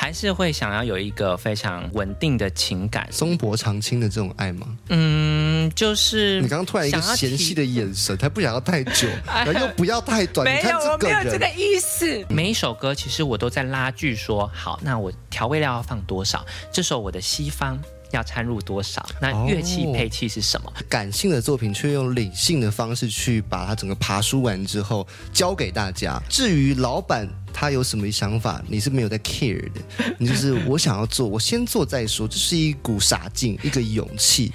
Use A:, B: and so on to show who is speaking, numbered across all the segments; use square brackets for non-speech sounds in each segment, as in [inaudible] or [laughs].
A: 还是会想要有一个非常稳定的情感。
B: 松柏长青的这种爱吗？
A: 嗯，就是
B: 你刚刚突然一个嫌弃的眼神，他不想要太久，[laughs] 然后又不要太短。
A: 没有，我没有这个意思。
B: 嗯
A: 每一首歌其实我都在拉锯，说好，那我调味料要放多少？这时候我的西方要掺入多少？那乐器
B: 哦
A: 配器是什么？
B: 感性的作品却用理性的方式去把它整个爬梳完之后交给大家。至于老板他有什么想法，你是没有在 care 的，你就是我想要做，我先做再说，这是一股傻劲，一个勇气。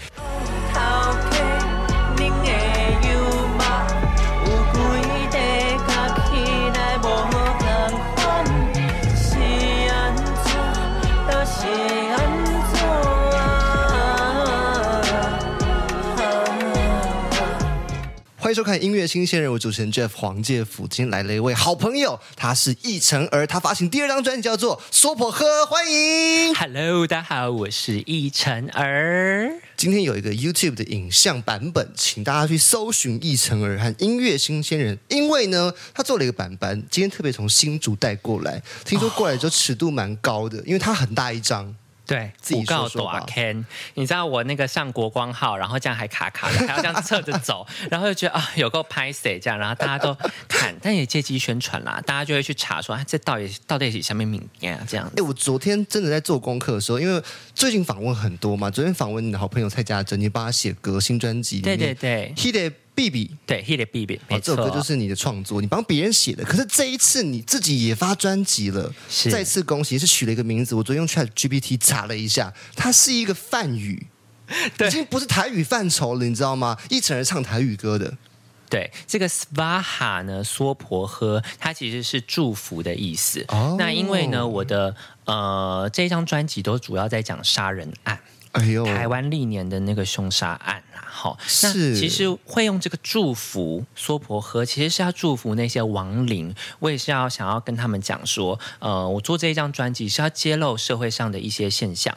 B: 收看音乐新鲜人，我主持人 Jeff 黄介甫，今天来了一位好朋友，他是易晨儿，他发行第二张专辑叫做《说破喝》，欢迎。
A: Hello，大家好，我是易晨儿。
B: 今天有一个 YouTube 的影像版本，请大家去搜寻易晨儿和音乐新鲜人，因为呢，他做了一个版本，今天特别从新竹带过来，听说过来之后尺度蛮高的，因为它很大一张。
A: 对，
B: 自己
A: 不告
B: 说说吧。
A: 短 Ken，你知道我那个上国光号，然后这样还卡卡的，还要这样侧着走，[laughs] 然后就觉得啊，有够拍谁这样，然后大家都看，但也借机宣传啦，大家就会去查说，啊，这到底到底是什么名啊？这样
B: 哎，我昨天真的在做功课的时候，因为最近访问很多嘛，昨天访问你的好朋友蔡家珍，你帮他写歌，新专辑里
A: 对
B: 面，
A: 对对
B: h i d B B。
A: 对，Hit it baby，没
B: 错，这，首歌就是你的创作，你帮别人写的。可是这一次你自己也发专辑了，
A: 是
B: 再次恭喜，是取了一个名字。我昨天用 Chat GPT 查了一下，它是一个梵语，[laughs]
A: 对
B: 已经不是台语范畴了，你知道吗？一成人唱台语歌的，
A: 对，这个 svaha 呢，娑婆诃，它其实是祝福的意思。
B: 哦
A: 那因为呢，我的呃这一张专辑都主要在讲杀人案。
B: 哎呦，
A: 台湾历年的那个凶杀案啊，哈，那其实会用这个祝福娑婆诃，其实是要祝福那些亡灵。我也是要想要跟他们讲说，呃，我做这一张专辑是要揭露社会上的一些现象、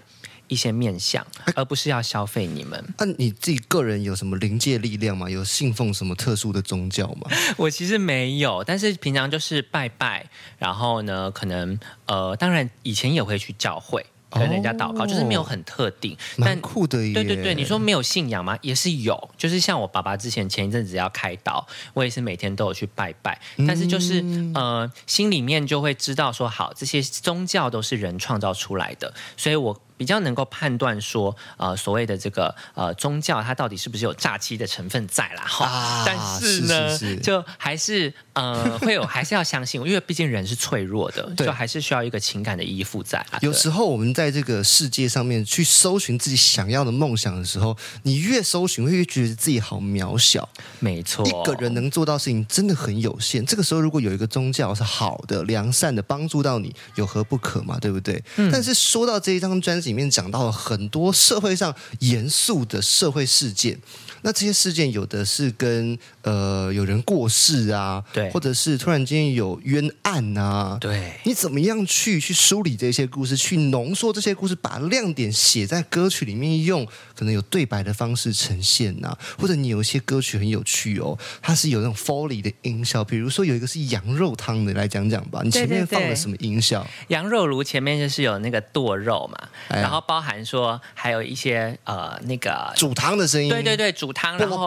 A: 一些面相，而不是要消费你们。
B: 那、你自己个人有什么灵界力量吗？有信奉什么特殊的宗教吗？[laughs]
A: 我其实没有，但是平常就是拜拜，然后呢，可能呃，当然以前也会去教会。跟人家祷告，
B: 哦
A: 就是没有很特定，但
B: 酷的耶。
A: 对对对，你说没有信仰吗？也是有，就是像我爸爸之前前一阵子要开刀，我也是每天都有去拜拜，但是就是、呃，心里面就会知道说，好，这些宗教都是人创造出来的，所以我比较能够判断说，呃，所谓的这个呃宗教，它到底是不是有诈欺的成分在啦？哈、
B: 啊
A: 但是呢，
B: 是是是
A: 就还是呃 [laughs] 会有，还是要相信，因为毕竟人是脆弱的，就还是需要一个情感的依附在
B: 有时候我们在这个世界上面去搜寻自己想要的梦想的时候，你越搜寻，会越觉得自己好渺小。
A: 没错，
B: 一个人能做到事情真的很有限。这个时候，如果有一个宗教是好的、良善的，帮助到你，有何不可嘛？对不对？
A: 嗯
B: 但是说到这一张专辑里面讲到了很多社会上严肃的社会事件，那这些事件有的是跟呃有人过世啊，
A: 对
B: 或者是突然间有冤案啊，
A: 对。
B: 你怎么样去去梳理这些故事，去浓缩这些故事，把亮点写在歌曲里面，用可能有对白的方式呈现呐、或者你有一些歌曲很有趣哦，它是有那种 Foley 的音效，比如说有一个是羊肉汤的，来讲讲吧，你前面放了什么音效？
A: 羊肉炉前面就是有那个剁肉嘛，
B: 哎
A: 然后包含说还有一些呃那个。
B: 煮汤的声音，
A: 对对对，煮汤，然后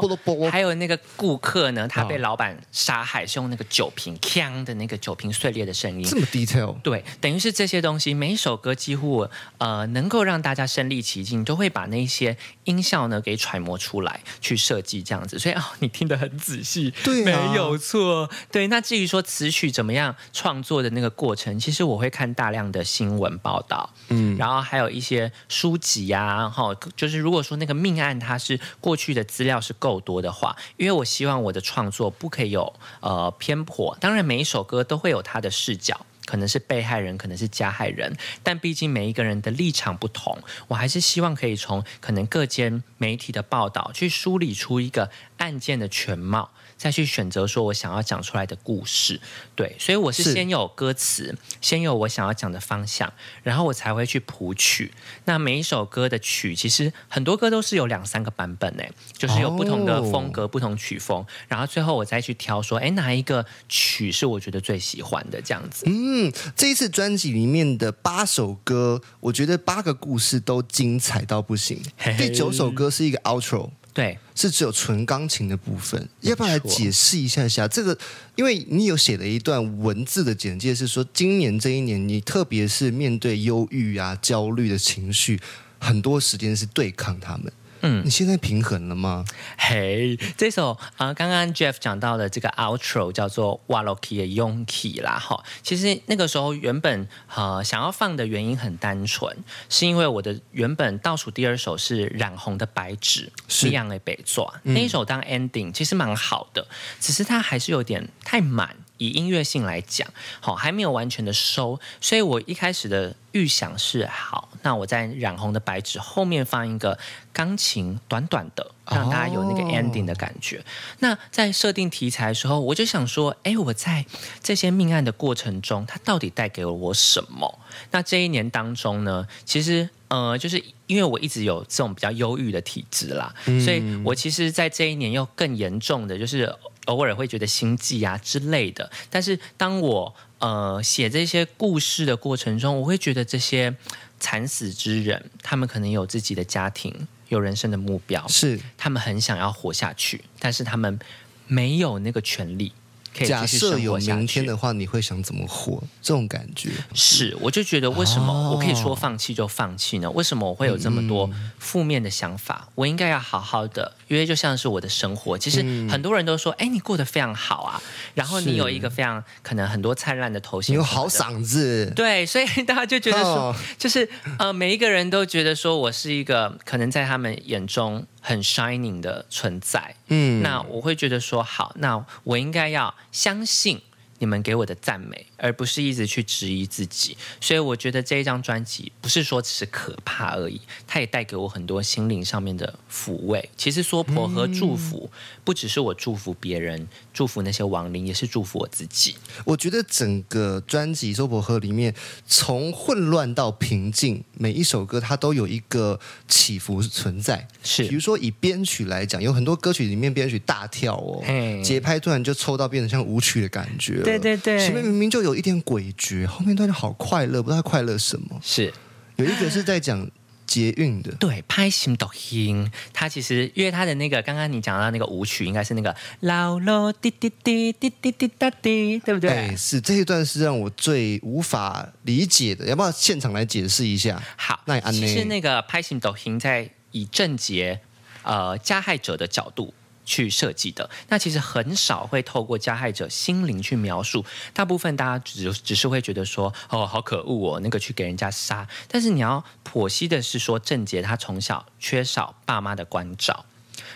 A: 还有那个顾客呢，他被
B: 哦
A: 老板杀害，是用那个酒瓶锵的那个酒瓶碎裂的声音
B: 这。么 detail，
A: 对，等于是这些东西，每一首歌几乎呃能够让大家身临其境，都会把那些音效呢给揣摩出来，去设计这样子。所以哦，你听得很仔细，
B: 对啊
A: 没有错。对，那至于说词曲怎么样创作的那个过程，其实我会看大量的新闻报道，嗯，然后还有一些书籍啊，哈，就是如果说那个命案它是过去的资料是够多的话，因为我希望我的创作不可以有呃偏颇，当然每一首歌都会有它的视角。可能是被害人，可能是加害人，但毕竟每一个人的立场不同，我还是希望可以从可能各间媒体的报道去梳理出一个案件的全貌，再去选择说我想要讲出来的故事。对，所以我是
B: 是
A: 先有歌词，先有我想要讲的方向，然后我才会去谱曲。那每一首歌的曲，其实很多歌都是有两三个版本呢，就是有不同的风格、不同曲风，然后最后我再去挑说，哎，哪一个曲是我觉得最喜欢的这样子。
B: 嗯，这一次专辑里面的八首歌，我觉得八个故事都精彩到不行。第九首歌是一个 outro。
A: 对，
B: 是只有纯钢琴的部分，要不要来解释一下下这个？因为你有写了一段文字的简介，是说今年这一年，你特别是面对忧郁啊、焦虑的情绪，很多时间是对抗他们。
A: 嗯
B: 你现在平衡了吗？
A: 嘿，这首啊、呃刚刚 Jeff 讲到的这个 outro 叫做 Waloki 的 Yonki 啦，哈，其实那个时候原本呃想要放的原因很单纯，是因为我的原本倒数第二首是染红的白纸，
B: 是
A: 一样的北作、那一首当 ending 其实蛮好的，只是它还是有点太满。以音乐性来讲，好还没有完全的收，所以我一开始的预想是好，那我在染红的白纸后面放一个钢琴，短短的，让大家有那个
B: 哦
A: ending 的感觉。那在设定题材的时候，我就想说，哎，我在这些命案的过程中，它到底带给了我什么？那这一年当中呢，其实呃，就是因为我一直有这种比较忧郁的体质啦，所以我其实，在这一年又更严重的就是。偶尔会觉得心悸啊之类的，但是当我呃写这些故事的过程中，我会觉得这些惨死之人，他们可能有自己的家庭，有人生的目标，
B: 是
A: 他们很想要活下去，但是他们没有那个权利
B: 假设有。明天的话，你会想怎么活？这种感觉
A: 是，我就觉得为什么
B: 哦
A: 我可以说放弃就放弃呢？为什么我会有这么多负面的想法？我应该要好好的，因为就像是我的生活。其实很多人都说，哎、你过得非常好啊，然后你有一个非常可能很多灿烂的头衔，
B: 你有好。嗓子，
A: 对，所以大家就觉得说，
B: 哦
A: 就是呃，每一个人都觉得说我是一个可能在他们眼中很 shining 的存在。
B: 嗯
A: 那我会觉得说，好，那我应该要相信你们给我的赞美，而不是一直去质疑自己。所以我觉得这一张专辑不是说只是可怕而已，它也带给我很多心灵上面的抚慰。其实娑婆和祝福，不只是我祝福别人，祝福那些亡灵，也是祝福我自己。
B: 我觉得整个专辑《娑婆和》里面，从混乱到平静，每一首歌它都有一个起伏存在。
A: 是
B: 比如说以编曲来讲，有很多歌曲里面编曲大跳哦，节拍突然就抽到变成像舞曲的感觉了。
A: 对对对
B: 前面明明就有一点诡谲，后面突然就好快乐，不知道快乐什么。
A: 是。
B: 有一个是在讲捷运的，
A: 对，拍心抖音，它其实因为它的那个刚刚你讲到那个舞曲，应该是那个老罗滴滴滴滴滴滴答滴，对不对？
B: 哎，是这一段是让我最无法理解的，要不要现场来解释一下？
A: 好，
B: 那也安呢
A: 其实那个拍行抖音在以正杰呃加害者的角度。去设计的，那其实很少会透过加害者心灵去描述，大部分大家只只是会觉得说，哦，好可恶哦，那个去给人家杀。但是你要剖析的是说，郑杰他从小缺少爸妈的关照，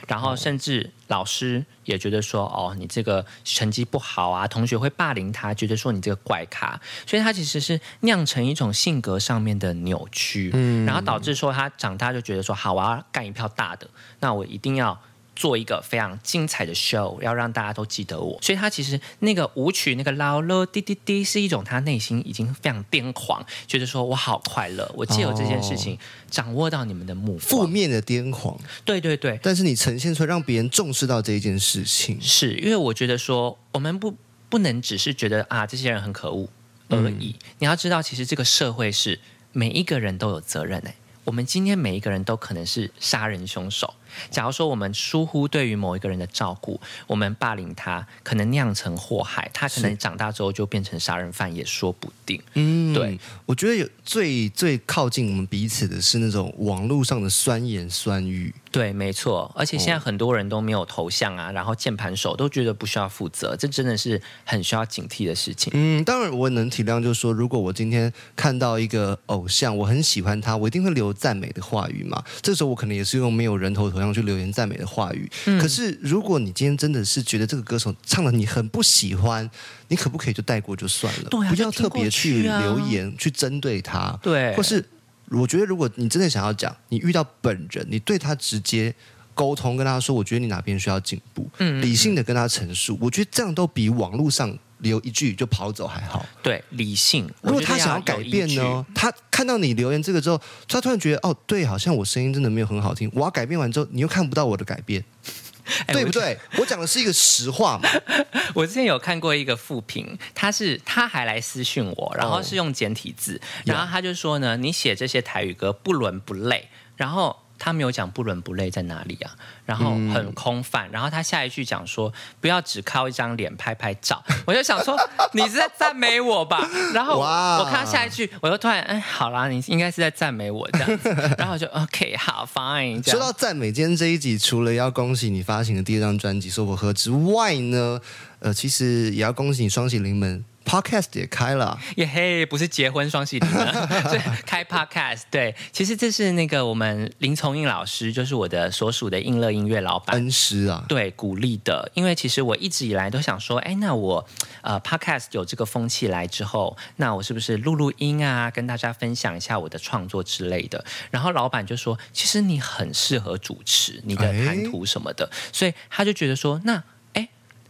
A: 然后甚至老师也觉得说，哦，你这个成绩不好啊，同学会霸凌他，觉得说你这个怪咖，所以他其实是酿成一种性格上面的扭曲，嗯，然后导致说他长大就觉得说，好，我要干一票大的，那我一定要。做一个非常精彩的 show，要让大家都记得我，所以他其实那个舞曲那个啦啦滴滴滴是一种他内心已经非常癫狂，觉得说我好快乐，我借由这件事情掌握到你们的目光，
B: 负面的癫狂，
A: 对对对，
B: 但是你呈现出来，让别人重视到这一件事情。
A: 是因为我觉得说，我们不不能只是觉得啊，这些人很可恶而已。你要知道，其实这个社会是每一个人都有责任哎。我们今天每一个人都可能是杀人凶手。假如说我们疏忽对于某一个人的照顾，我们霸凌他，可能酿成祸害，他可能长大之后就变成杀人犯，也说不定。
B: 嗯
A: 对，
B: 我觉得有最最靠近我们彼此的是那种网络上的酸言酸语。
A: 对，没错，而且现在很多人都没有头像啊，然后键盘手都觉得不需要负责，这真的是很需要警惕的事情。
B: 嗯，当然我也能体谅，就是说，如果我今天看到一个偶像，我很喜欢他，我一定会留赞美的话语嘛。这时候我可能也是用没有人头头像去留言赞美的话语。
A: 嗯
B: 可是如果你今天真的是觉得这个歌手唱的你很不喜欢，你可不可以就带过就算了？
A: 对啊
B: 不要特别去留言去针对他。
A: 对
B: 或是我觉得如果你真的想要讲，你遇到本人，你对他直接沟通，跟他说，我觉得你哪边需要进步，
A: 嗯
B: 理性的跟他陈述，我觉得这样都比网络上留一句就跑走还好。
A: 对，理性。
B: 如果他想要改变呢？他看到你留言这个之后，他突然觉得哦，对，好像我声音真的没有很好听。我要改变完之后，你又看不到我的改变，[laughs] 对不对？我讲的是一个实话嘛。[laughs]
A: 我之前有看过一个复评，他是他还来私讯我，然后
B: 哦
A: 是用简体字，然后他就说呢，你写这些台语歌不伦不类，然后。他没有讲不伦不类在哪里啊，然后
B: 嗯
A: 很空泛，然后他下一句讲说不要只靠一张脸拍拍照，[laughs] 我就想说你是在赞美我吧，[laughs] 然后
B: 哇。
A: 我看到下一句，我就突然哎好啦，你应该是在赞美我这样子，[laughs] 然后我就 OK 好 fine 这
B: 说到赞美，今天这一集除了要恭喜你发行的第二张专辑《说我喝》之外呢，呃，其实也要恭喜你双喜临门 Podcast 也开了。
A: 耶嘿，不是结婚双喜临门，[laughs] 是开 podcast。对，其实这是那个我们林从印老师，就是我的所属的映乐音乐老板。
B: 恩师啊，
A: 对，鼓励的，因为其实我一直以来都想说，哎，那我呃，podcast 有这个风气来之后，那我是不是录录音啊，跟大家分享一下我的创作之类的？然后老板就说，其实你很适合主持，你的
B: 哎
A: 谈吐什么的，所以他就觉得说，那哎，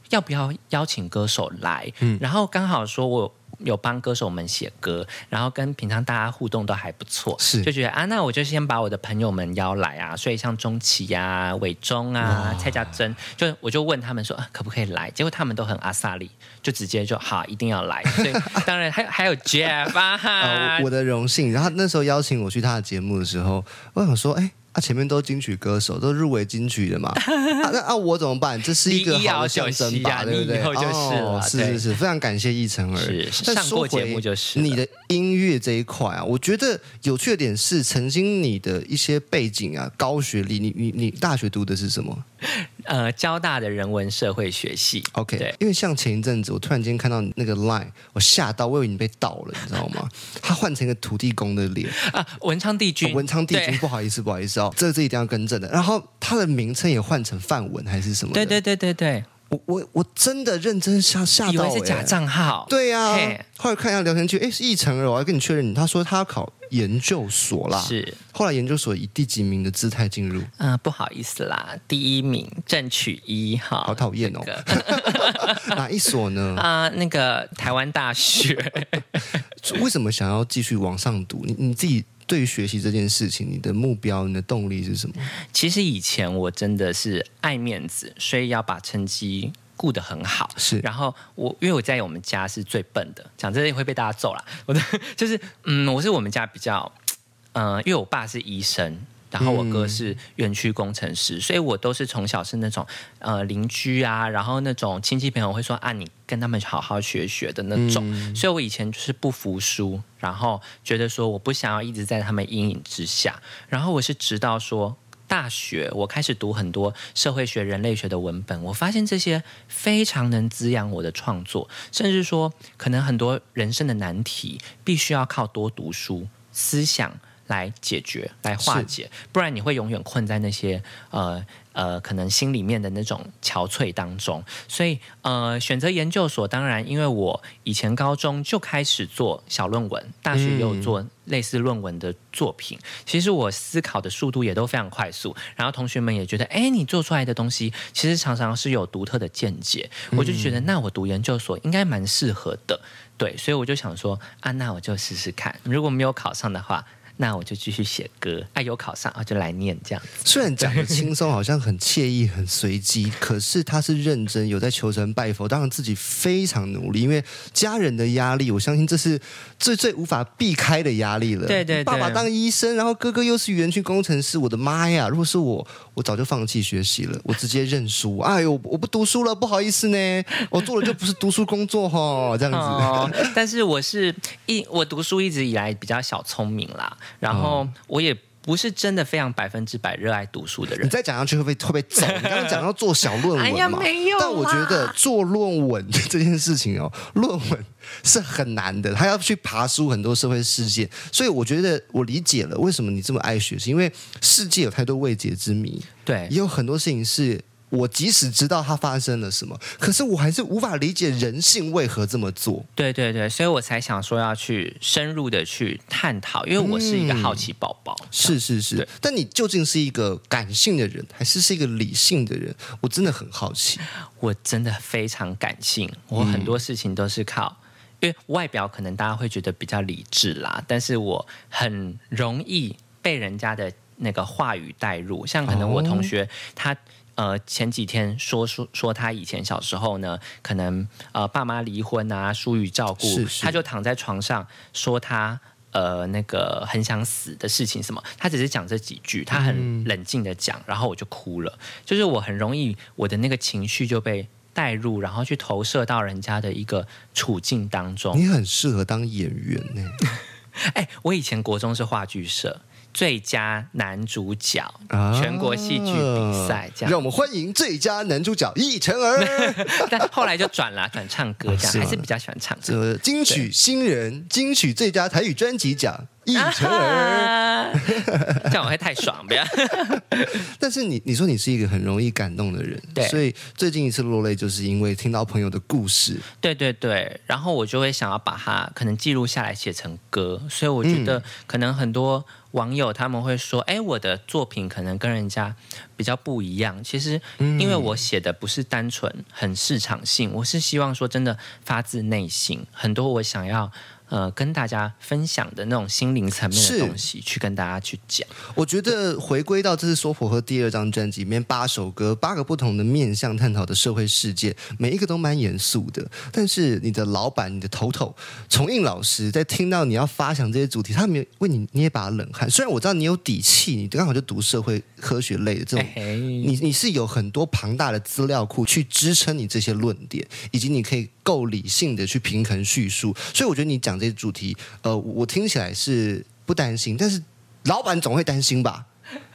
A: 要不要邀请歌手来？
B: 嗯
A: 然后刚好说我。有帮歌手们写歌，然后跟平常大家互动都还不错，
B: 是
A: 就觉得啊，那我就先把我的朋友们邀来啊，所以像钟琦呀、伟忠啊、蔡家珍，就我就问他们说、啊、可不可以来，结果他们都很阿萨里，就直接就好一定要来，[laughs] 所以当然还有还有 Jeff 啊，
B: 呃，我的荣幸。然后那时候邀请我去他的节目的时候，我想说，哎。啊，前面都金曲歌手，都入围金曲的嘛。[laughs] 啊，那啊，我怎么办？这是一个好的象征吧，
A: 啊
B: 对不对？
A: 以后就是了
B: 哦是是是，非常感谢易成儿。
A: 上过
B: 说回
A: 节目就是
B: 你的音乐这一块啊，我觉得有趣的点是，曾经你的一些背景啊，高学历，你你你大学读的是什么 [laughs]
A: 呃交大的人文社会学系
B: ？OK，
A: 对
B: 因为像前一阵子，我突然间看到你那个 line，我吓到，我以为你被盗了，你知道吗？[laughs] 他换成一个土地公的脸，
A: 啊，文昌帝君，
B: 哦文昌帝君，不好意思，不好意思哦，这这一定要更正的。然后他的名称也换成范文还是什么？
A: 对对对对对，
B: 我我我真的认真吓吓到、欸，
A: 以为是假账号，
B: 对呀、
A: 嘿
B: 后来看一下聊天记录，哎，是易成儿，我要跟你确认，他说他要考研究所啦。
A: 是。
B: 后来研究所以第几名的姿态进入？
A: 啊、不好意思啦，第一名正取一哈，
B: 好讨厌哦
A: 这个 [laughs]
B: 哪一所呢？[laughs]
A: 啊、那个台湾大学，[laughs]
B: 为什么想要继续往上读？你你自己对于学习这件事情，你的目标、你的动力是什么？
A: 其实以前我真的是爱面子，所以要把成绩。顾得很好，
B: 是
A: 然后我因为我在我们家是最笨的，讲这会被大家揍啦。我的就是嗯，我是我们家比较，嗯、因为我爸是医生，然后我哥是园区工程师，所以我都是从小是那种呃邻居啊，然后那种亲戚朋友会说啊，你跟他们好好学学的那种，所以我以前就是不服输，然后觉得说我不想要一直在他们阴影之下，然后我是直到说。大学，我开始读很多社会学、人类学的文本，我发现这些非常能滋养我的创作，甚至说，可能很多人生的难题必须要靠多读书、思想来解决、来化解，不然你会永远困在那些呃呃，可能心里面的那种憔悴当中。所以呃，选择研究所，当然，因为我以前高中就开始做小论文，大学也有做类似论文的作品。其实我思考的速度也都非常快速，然后同学们也觉得，哎，你做出来的东西其实常常是有独特的见解。我就觉得，那我读研究所应该蛮适合的。对，所以我就想说，啊，那我就试试看。如果没有考上的话，那我就继续写歌。啊，有考上啊，就来念这样子。
B: 虽然讲的轻松，好像很惬意、很随机，可是他是认真，有在求神拜佛，当然自己非常努力，因为家人的压力，我相信这是最最无法避开的压力了。
A: 对对对
B: 爸爸当医生，然后哥哥又是园区工程师，我的妈呀！如果是我，我早就放弃学习了，我直接认输。哎呦，我不读书了，不好意思呢，我做的就不是读书工作哈，[laughs] 这样子。
A: 哦，但是我是一我读书一直以来比较小聪明啦，然后我也不是真的非常百分之百热爱读书的人你。
B: 再讲下去会不会会被走？你刚刚讲到做小论文嘛，[laughs]
A: 哎呀没有
B: 但我觉得做论文这件事情哦，论文是很难的，他要去爬书很多社会事件，所以我觉得我理解了为什么你这么爱学习，因为世界有太多未解之谜，
A: 对
B: 也有很多事情是我即使知道它发生了什么，可是我还是无法理解人性为何这么做。
A: 对对对，所以我才想说要去深入的去探讨，因为我是一个好奇宝宝。
B: 是是是，但你究竟是一个感性的人，还是是一个理性的人？我真的很好奇。
A: 我真的非常感性，我很多事情都是靠，因为外表可能大家会觉得比较理智啦，但是我很容易被人家的那个话语带入，像可能我同学、他。呃，前几天说说说他以前小时候呢，可能呃爸妈离婚啊，疏于照顾，
B: 是是
A: 他就躺在床上说他呃那个很想死的事情什么，他只是讲这几句，他很冷静的讲，然后我就哭了，就是我很容易我的那个情绪就被带入，然后去投射到人家的一个处境当中。
B: 你很适合当演员呢、[laughs]
A: 哎，我以前国中是话剧社。最佳男主角，
B: 啊
A: 全国戏剧比赛这样，
B: 让我们欢迎最佳男主角易晨儿。[laughs]
A: 但后来就转了，转唱歌这样，
B: 是
A: 还是比较喜欢唱歌。
B: 这金曲新人、金曲最佳台语专辑奖易晨儿。
A: 啊这样我会太爽，不要。[laughs]
B: 但是你你说你是一个很容易感动的人，
A: 对
B: 所以最近一次落泪就是因为听到朋友的故事。
A: 对对对，然后我就会想要把它可能记录下来，写成歌。所以我觉得可能很多网友他们会说：“哎，我的作品可能跟人家比较不一样。”其实因为我写的不是单纯很市场性，我是希望说真的发自内心，很多我想要。呃，跟大家分享的那种心灵层面的东西，去跟大家去讲。
B: 我觉得回归到这是说婆和第二张专辑里面八首歌，八个不同的面向探讨的社会事件，每一个都蛮严肃的。但是你的老板、你的头头重印老师在听到你要发想这些主题，他没有为你捏把冷汗。虽然我知道你有底气，你刚好就读社会科学类的这种
A: 嘿嘿
B: 你你是有很多庞大的资料库去支撑你这些论点，以及你可以够理性的去平衡叙述，所以我觉得你讲这些主题，呃，我听起来是不担心，但是老板总会担心吧？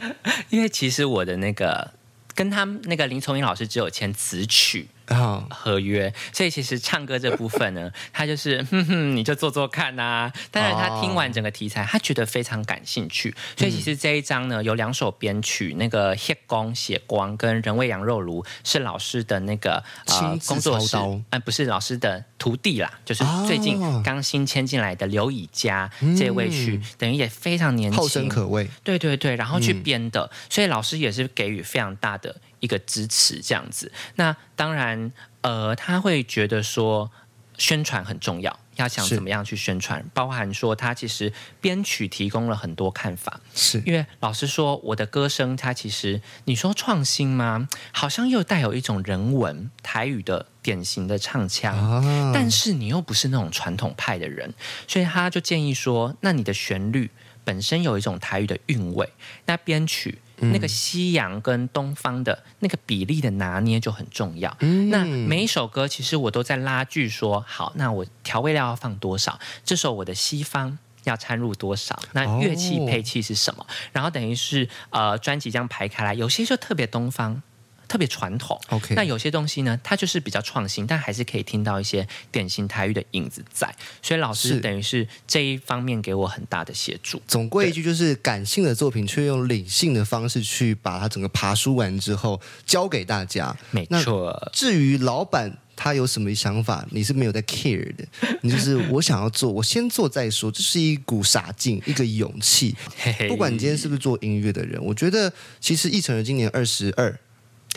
B: [laughs]
A: 因为其实我的那个跟他那个林崇英老师只有签词曲。
B: 啊，
A: 合约，所以其实唱歌这部分呢，[laughs] 他就是哼哼，你就做做看呐、当然，他听完整个题材，他觉得非常感兴趣，所以其实这一章呢有两首编曲，那个《黑光血光》跟《人味羊肉炉》是老师的那个呃工作室
B: 操刀，
A: 嗯、不是老师的徒弟啦，就是
B: 哦
A: 最近刚新签进来的刘以佳、这位去，等于也非常年轻，
B: 后生可畏。
A: 对对对，然后
B: 嗯。
A: 去编的，所以老师也是给予非常大的一个支持，这样子。那当然，呃，他会觉得说宣传很重要，要想怎么样去宣传，包含说他其实编曲提供了很多看法。
B: 是
A: 因为老实说，我的歌声它其实你说创新吗？好像又带有一种人文台语的典型的唱腔。
B: 啊，
A: 但是你又不是那种传统派的人，所以他就建议说，那你的旋律本身有一种台语的韵味，那编曲。那个西洋跟东方的那个比例的拿捏就很重要。那每一首歌其实我都在拉锯说，好，那我调味料要放多少？这首我的西方要掺入多少？那乐器
B: 哦
A: 配器是什么？然后等于是呃专辑这样排开来，有些就特别东方。特别传统
B: OK
A: 那有些东西呢，它就是比较创新，但还是可以听到一些典型台语的影子在。所以老师等于是这一方面给我很大的协助。
B: 总归一句，就是感性的作品，却用理性的方式去把它整个爬梳完之后交给大家。
A: 没
B: 那
A: 错，
B: 至于老板他有什么想法，你是没有在 care 的。[laughs] 你就是我想要做，我先做再说，这是一股傻劲，一个勇气。[laughs] 不管你今天是不是做音乐的人，我觉得其实易成儿今年二十二，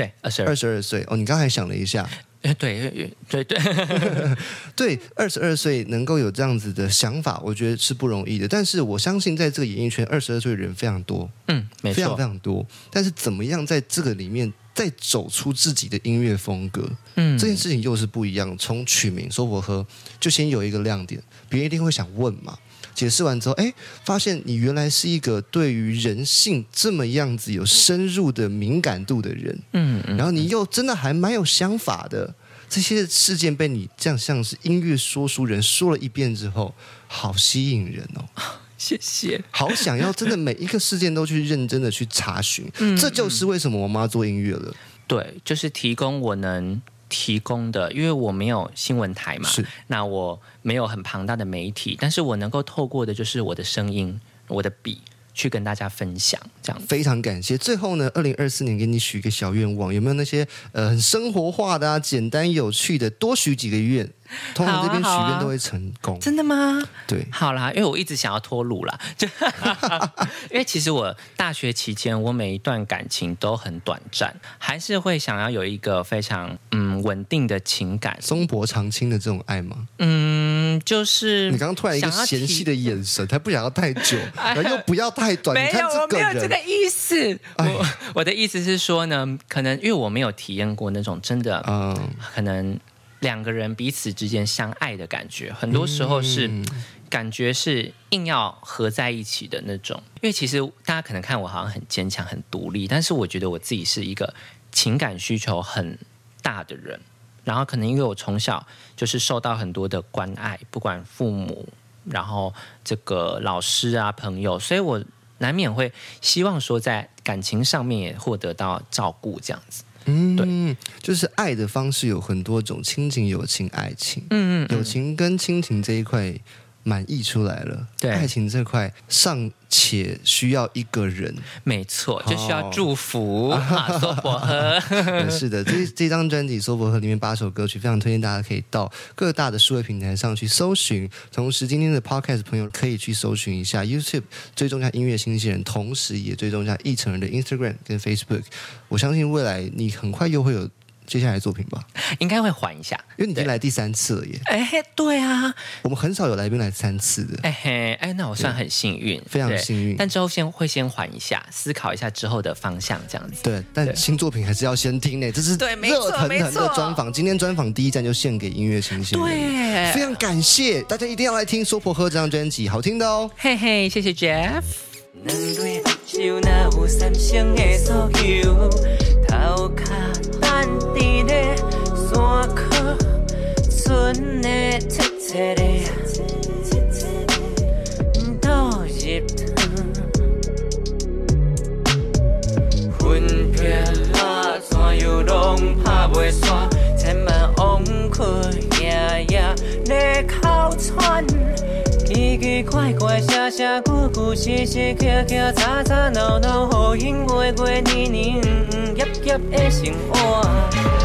A: 对二十二
B: 二，十二岁哦。你刚才想了一下，
A: 呃对对对，[laughs]
B: 对，二十二岁能够有这样子的想法，我觉得是不容易的。但是我相信，在这个演艺圈，二十二岁的人非常多，
A: 嗯，没错
B: 非常非，常多。但是怎么样在这个里面再走出自己的音乐风格，
A: 嗯
B: 这件事情又是不一样。从取名说我和，就先有一个亮点，别人一定会想问嘛。解释完之后，哎，发现你原来是一个对于人性这么样子有深入的敏感度的人，
A: 嗯嗯，
B: 然后你又真的还蛮有想法的。这些事件被你这样像是音乐说书人说了一遍之后，好吸引人哦，[laughs]
A: 谢谢。
B: 好想要真的每一个事件都去认真的去查询。这就是为什么我妈做音乐了。
A: 对，就是提供我能提供的，因为我没有新闻台嘛，
B: 是
A: 那我没有很庞大的媒体，但是我能够透过的就是我的声音、我的笔，去跟大家分享，这样。
B: 非常感谢。最后呢，二零二四年给你许一个小愿望，有没有那些呃很生活化的啊、简单有趣的，多许几个愿，[laughs] 通常这边许愿都会成功。
A: 真的吗？
B: 对，
A: 好啦，因为我一直想要脱乳啦，就 [laughs] 因为其实我大学期间，我每一段感情都很短暂，还是会想要有一个非常嗯稳定的情感，
B: 松柏长青的这种爱吗？
A: 嗯，就是
B: 你刚刚突然一个嫌弃的眼神，他不想要太久，[laughs] 然后又不要太短。你
A: 没有，没有这个，意思。我我的意思是说呢，可能因为我没有体验过那种真的，
B: 嗯，
A: 可能两个人彼此之间相爱的感觉，很多时候是、
B: 嗯
A: 感觉是硬要合在一起的那种。因为其实大家可能看我好像很坚强、很独立，但是我觉得我自己是一个情感需求很大的人。然后可能因为我从小就是受到很多的关爱，不管父母，然后这个老师啊、朋友，所以我难免会希望说在感情上面也获得到照顾，这样子。
B: 嗯，就是爱的方式有很多种，亲情、友情、爱情。
A: 嗯。
B: 友情跟亲情这一块满溢出来了，
A: 对
B: 爱情这块尚且需要一个人。
A: 没错，就需要祝福 [laughs] 啊，娑婆诃。
B: 对是的，这这张专辑《搜伯河》里面八首歌曲，非常推荐大家可以到各大的数位平台上去搜寻。同时，今天的 Podcast 朋友可以去搜寻一下 YouTube，追踪一下音乐新鲜人，同时也追踪一下一成人的 Instagram 跟 Facebook。我相信未来你很快又会有接下来的作品吧，
A: 应该会缓一下。
B: 因为你已经来第三次了耶。
A: 哎，对啊，
B: 我们很少有来宾来三次的，
A: 哎嘿，哎，那我算很幸运，
B: 非常幸运
A: 但之后先会先缓一下，思考一下之后的方向，这样子。
B: 对，但新作品还是要先听呢，这是
A: 对没错
B: 热腾腾的
A: 没错
B: 专访。今天专访第一站就献给音乐新星，
A: 对
B: 非常感谢大家一定要来听《说婆喝》这张专辑，好听的哦。
A: 嘿嘿，谢谢 Jeff。
C: 两蕊目睭若有三生的所有，头壳等伫咧山口，船的切切的倒入汤，云飘啊，怎样拢拍袂煞，千万往去夜夜咧哭喘。奇奇怪怪，声声句句，写写刻刻，吵吵闹闹，好运过过年年，嗯嗯，夜夜的生活。